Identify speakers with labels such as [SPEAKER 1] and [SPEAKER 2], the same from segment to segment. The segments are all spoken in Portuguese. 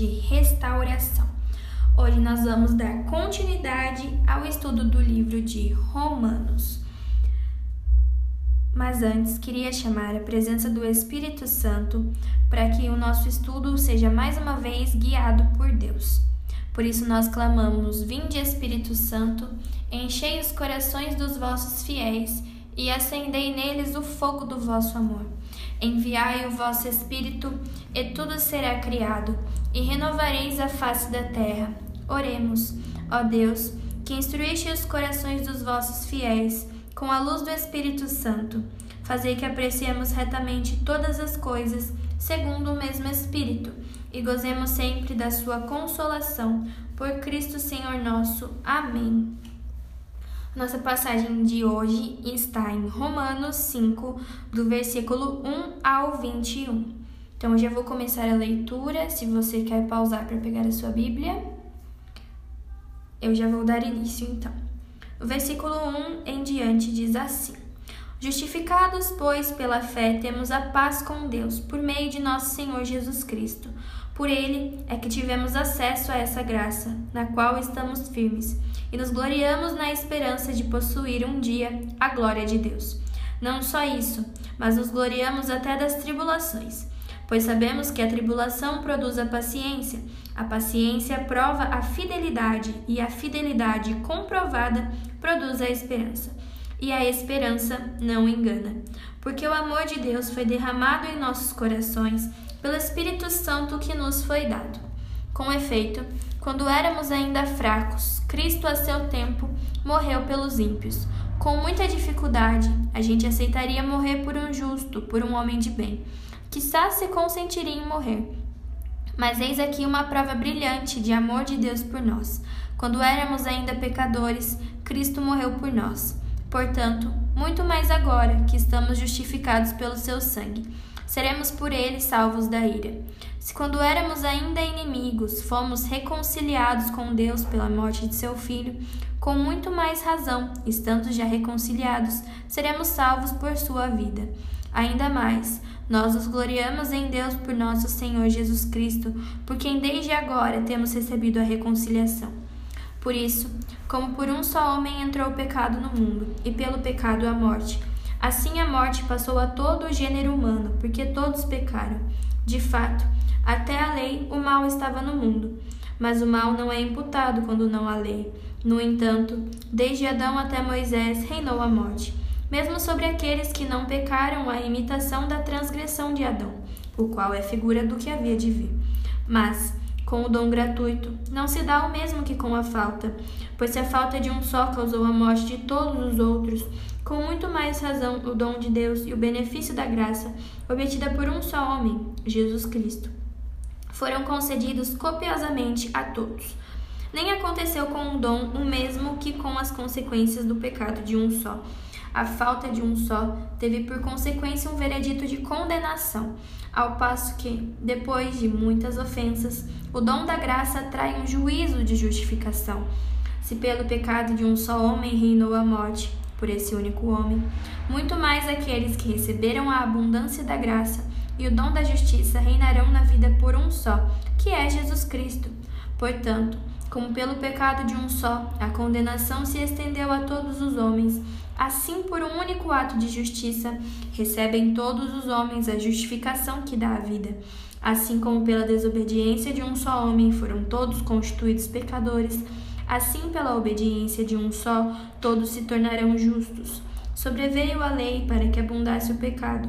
[SPEAKER 1] de restauração. Hoje nós vamos dar continuidade ao estudo do livro de Romanos. Mas antes, queria chamar a presença do Espírito Santo para que o nosso estudo seja mais uma vez guiado por Deus. Por isso nós clamamos: Vinde, Espírito Santo, enchei os corações dos vossos fiéis e acendei neles o fogo do vosso amor. Enviai o vosso Espírito, e tudo será criado, e renovareis a face da terra. Oremos, ó Deus, que instruíste os corações dos vossos fiéis com a luz do Espírito Santo. Fazei que apreciemos retamente todas as coisas, segundo o mesmo Espírito, e gozemos sempre da sua consolação. Por Cristo Senhor nosso. Amém. Nossa passagem de hoje está em Romanos 5, do versículo 1 ao 21. Então, eu já vou começar a leitura. Se você quer pausar para pegar a sua Bíblia, eu já vou dar início então. O versículo 1 em diante diz assim: Justificados, pois, pela fé, temos a paz com Deus, por meio de nosso Senhor Jesus Cristo. Por ele é que tivemos acesso a essa graça, na qual estamos firmes e nos gloriamos na esperança de possuir um dia a glória de Deus. Não só isso, mas nos gloriamos até das tribulações, pois sabemos que a tribulação produz a paciência, a paciência prova a fidelidade, e a fidelidade comprovada produz a esperança. E a esperança não engana, porque o amor de Deus foi derramado em nossos corações pelo Espírito Santo que nos foi dado. Com efeito, quando éramos ainda fracos, Cristo, a seu tempo, morreu pelos ímpios. Com muita dificuldade, a gente aceitaria morrer por um justo, por um homem de bem. Quizás se consentiria em morrer. Mas eis aqui uma prova brilhante de amor de Deus por nós. Quando éramos ainda pecadores, Cristo morreu por nós. Portanto, muito mais agora que estamos justificados pelo seu sangue seremos por ele salvos da ira. Se quando éramos ainda inimigos, fomos reconciliados com Deus pela morte de seu filho, com muito mais razão, estando já reconciliados, seremos salvos por sua vida. Ainda mais, nós nos gloriamos em Deus por nosso Senhor Jesus Cristo, por quem desde agora temos recebido a reconciliação. Por isso, como por um só homem entrou o pecado no mundo, e pelo pecado a morte, Assim a morte passou a todo o gênero humano, porque todos pecaram. De fato, até a lei o mal estava no mundo, mas o mal não é imputado quando não há lei. No entanto, desde Adão até Moisés reinou a morte, mesmo sobre aqueles que não pecaram a imitação da transgressão de Adão, o qual é figura do que havia de vir. Mas, com o dom gratuito, não se dá o mesmo que com a falta, pois se a falta de um só causou a morte de todos os outros, com muito mais razão o dom de Deus e o benefício da graça, obtida por um só homem, Jesus Cristo, foram concedidos copiosamente a todos. Nem aconteceu com um dom o mesmo que com as consequências do pecado de um só. A falta de um só teve por consequência um veredito de condenação, ao passo que, depois de muitas ofensas, o dom da graça trai um juízo de justificação. Se pelo pecado de um só homem reinou a morte, por esse único homem, muito mais aqueles que receberam a abundância da graça e o dom da justiça reinarão na vida por um só, que é Jesus Cristo. Portanto, como pelo pecado de um só a condenação se estendeu a todos os homens, assim por um único ato de justiça recebem todos os homens a justificação que dá a vida. Assim como pela desobediência de um só homem foram todos constituídos pecadores, Assim, pela obediência de um só, todos se tornarão justos. Sobreveio a lei para que abundasse o pecado,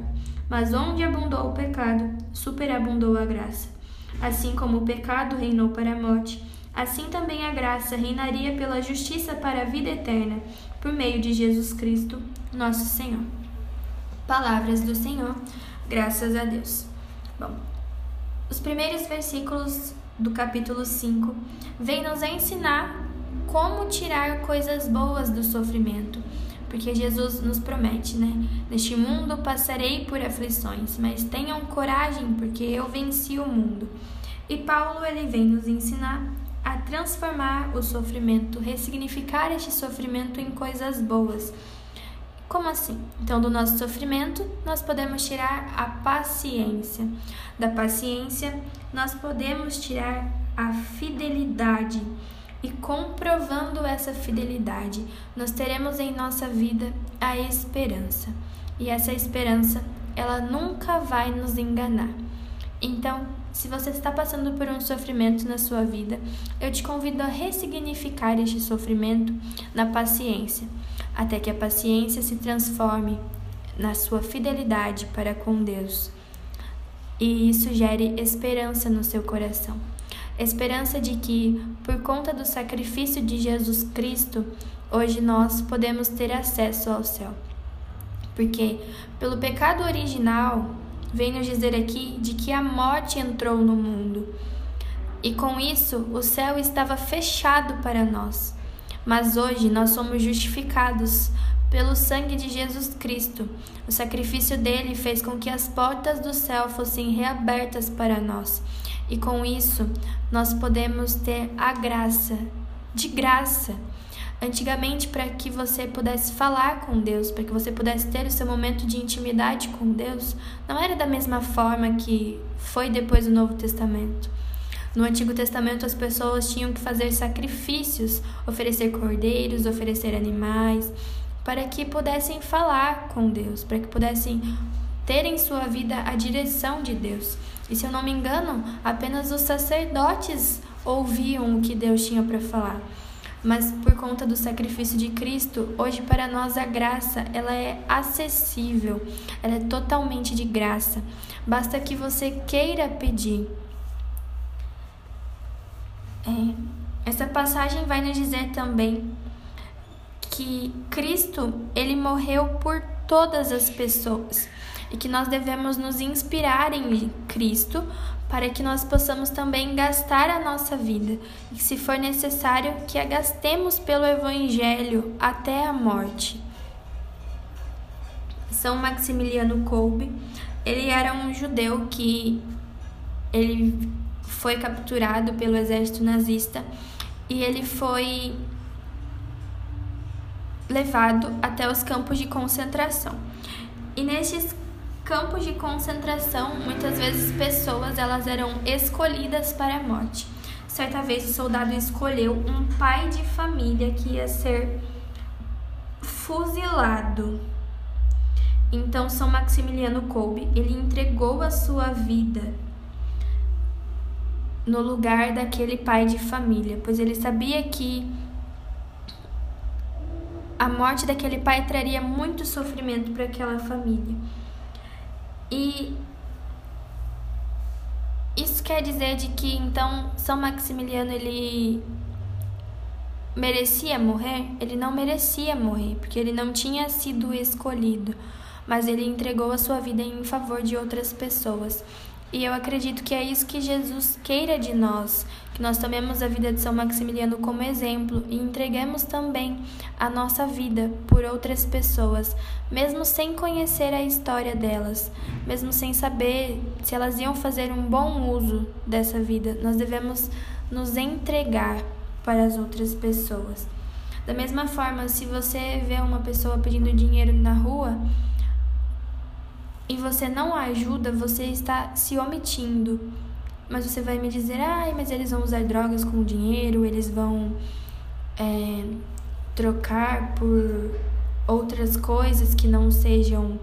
[SPEAKER 1] mas onde abundou o pecado, superabundou a graça. Assim como o pecado reinou para a morte, assim também a graça reinaria pela justiça para a vida eterna, por meio de Jesus Cristo, nosso Senhor. Palavras do Senhor, graças a Deus. Bom, os primeiros versículos do capítulo 5 vêm nos ensinar como tirar coisas boas do sofrimento. Porque Jesus nos promete, né? Neste mundo passarei por aflições, mas tenham coragem, porque eu venci o mundo. E Paulo ele vem nos ensinar a transformar o sofrimento, ressignificar este sofrimento em coisas boas. Como assim? Então, do nosso sofrimento, nós podemos tirar a paciência. Da paciência, nós podemos tirar a fidelidade. E comprovando essa fidelidade, nós teremos em nossa vida a esperança. E essa esperança, ela nunca vai nos enganar. Então, se você está passando por um sofrimento na sua vida, eu te convido a ressignificar este sofrimento na paciência, até que a paciência se transforme na sua fidelidade para com Deus. E isso gere esperança no seu coração. Esperança de que, por conta do sacrifício de Jesus Cristo, hoje nós podemos ter acesso ao céu. Porque, pelo pecado original, vem nos dizer aqui de que a morte entrou no mundo. E com isso, o céu estava fechado para nós. Mas hoje nós somos justificados pelo sangue de Jesus Cristo. O sacrifício dele fez com que as portas do céu fossem reabertas para nós. E com isso, nós podemos ter a graça, de graça. Antigamente, para que você pudesse falar com Deus, para que você pudesse ter o seu momento de intimidade com Deus, não era da mesma forma que foi depois do Novo Testamento. No Antigo Testamento, as pessoas tinham que fazer sacrifícios, oferecer cordeiros, oferecer animais, para que pudessem falar com Deus, para que pudessem ter em sua vida a direção de Deus. E se eu não me engano, apenas os sacerdotes ouviam o que Deus tinha para falar. Mas por conta do sacrifício de Cristo, hoje para nós a graça, ela é acessível, ela é totalmente de graça. Basta que você queira pedir. É, essa passagem vai nos dizer também que Cristo, ele morreu por todas as pessoas e que nós devemos nos inspirar em Cristo para que nós possamos também gastar a nossa vida e, se for necessário, que a gastemos pelo Evangelho até a morte. São Maximiliano Kolbe, ele era um judeu que ele foi capturado pelo exército nazista e ele foi levado até os campos de concentração. E nesses campos de concentração, muitas vezes pessoas elas eram escolhidas para a morte. Certa vez o soldado escolheu um pai de família que ia ser fuzilado. Então São Maximiliano Kolbe, ele entregou a sua vida no lugar daquele pai de família, pois ele sabia que a morte daquele pai traria muito sofrimento para aquela família. E isso quer dizer de que então São Maximiliano ele merecia morrer? Ele não merecia morrer, porque ele não tinha sido escolhido, mas ele entregou a sua vida em favor de outras pessoas. E eu acredito que é isso que Jesus queira de nós, que nós tomemos a vida de São Maximiliano como exemplo e entreguemos também a nossa vida por outras pessoas, mesmo sem conhecer a história delas, mesmo sem saber se elas iam fazer um bom uso dessa vida. Nós devemos nos entregar para as outras pessoas. Da mesma forma, se você vê uma pessoa pedindo dinheiro na rua, e você não ajuda, você está se omitindo. Mas você vai me dizer, ai, mas eles vão usar drogas com dinheiro, eles vão é, trocar por outras coisas que não sejam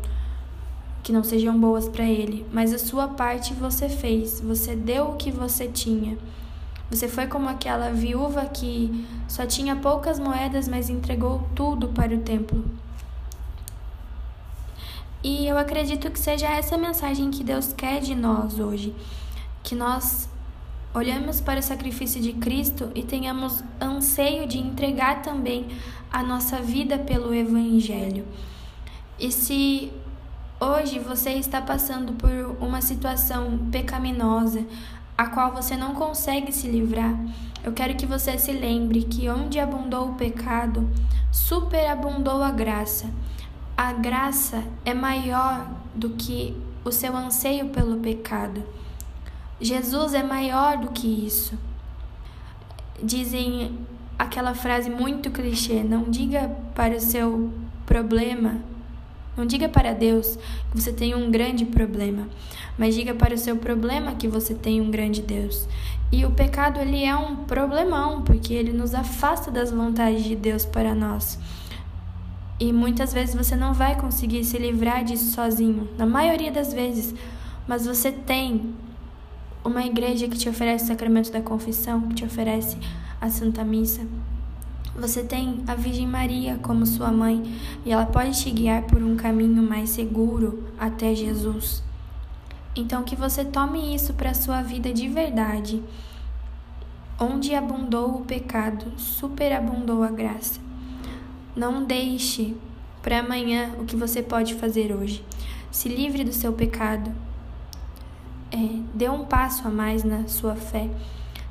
[SPEAKER 1] que não sejam boas para ele, mas a sua parte você fez, você deu o que você tinha. Você foi como aquela viúva que só tinha poucas moedas, mas entregou tudo para o templo. E eu acredito que seja essa mensagem que Deus quer de nós hoje, que nós olhemos para o sacrifício de Cristo e tenhamos anseio de entregar também a nossa vida pelo Evangelho. E se hoje você está passando por uma situação pecaminosa, a qual você não consegue se livrar, eu quero que você se lembre que onde abundou o pecado, superabundou a graça a graça é maior do que o seu anseio pelo pecado. Jesus é maior do que isso. Dizem aquela frase muito clichê: não diga para o seu problema Não diga para Deus que você tem um grande problema, mas diga para o seu problema que você tem um grande Deus. E o pecado ele é um problemão, porque ele nos afasta das vontades de Deus para nós. E muitas vezes você não vai conseguir se livrar disso sozinho, na maioria das vezes, mas você tem uma igreja que te oferece o sacramento da confissão, que te oferece a Santa Missa. Você tem a Virgem Maria como sua mãe e ela pode te guiar por um caminho mais seguro até Jesus. Então que você tome isso para sua vida de verdade. Onde abundou o pecado, superabundou a graça. Não deixe para amanhã o que você pode fazer hoje. Se livre do seu pecado. É, dê um passo a mais na sua fé.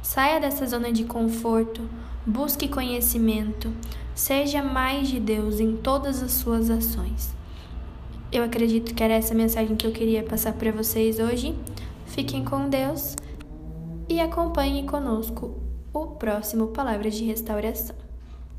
[SPEAKER 1] Saia dessa zona de conforto, busque conhecimento, seja mais de Deus em todas as suas ações. Eu acredito que era essa mensagem que eu queria passar para vocês hoje. Fiquem com Deus e acompanhem conosco o próximo Palavras de Restauração.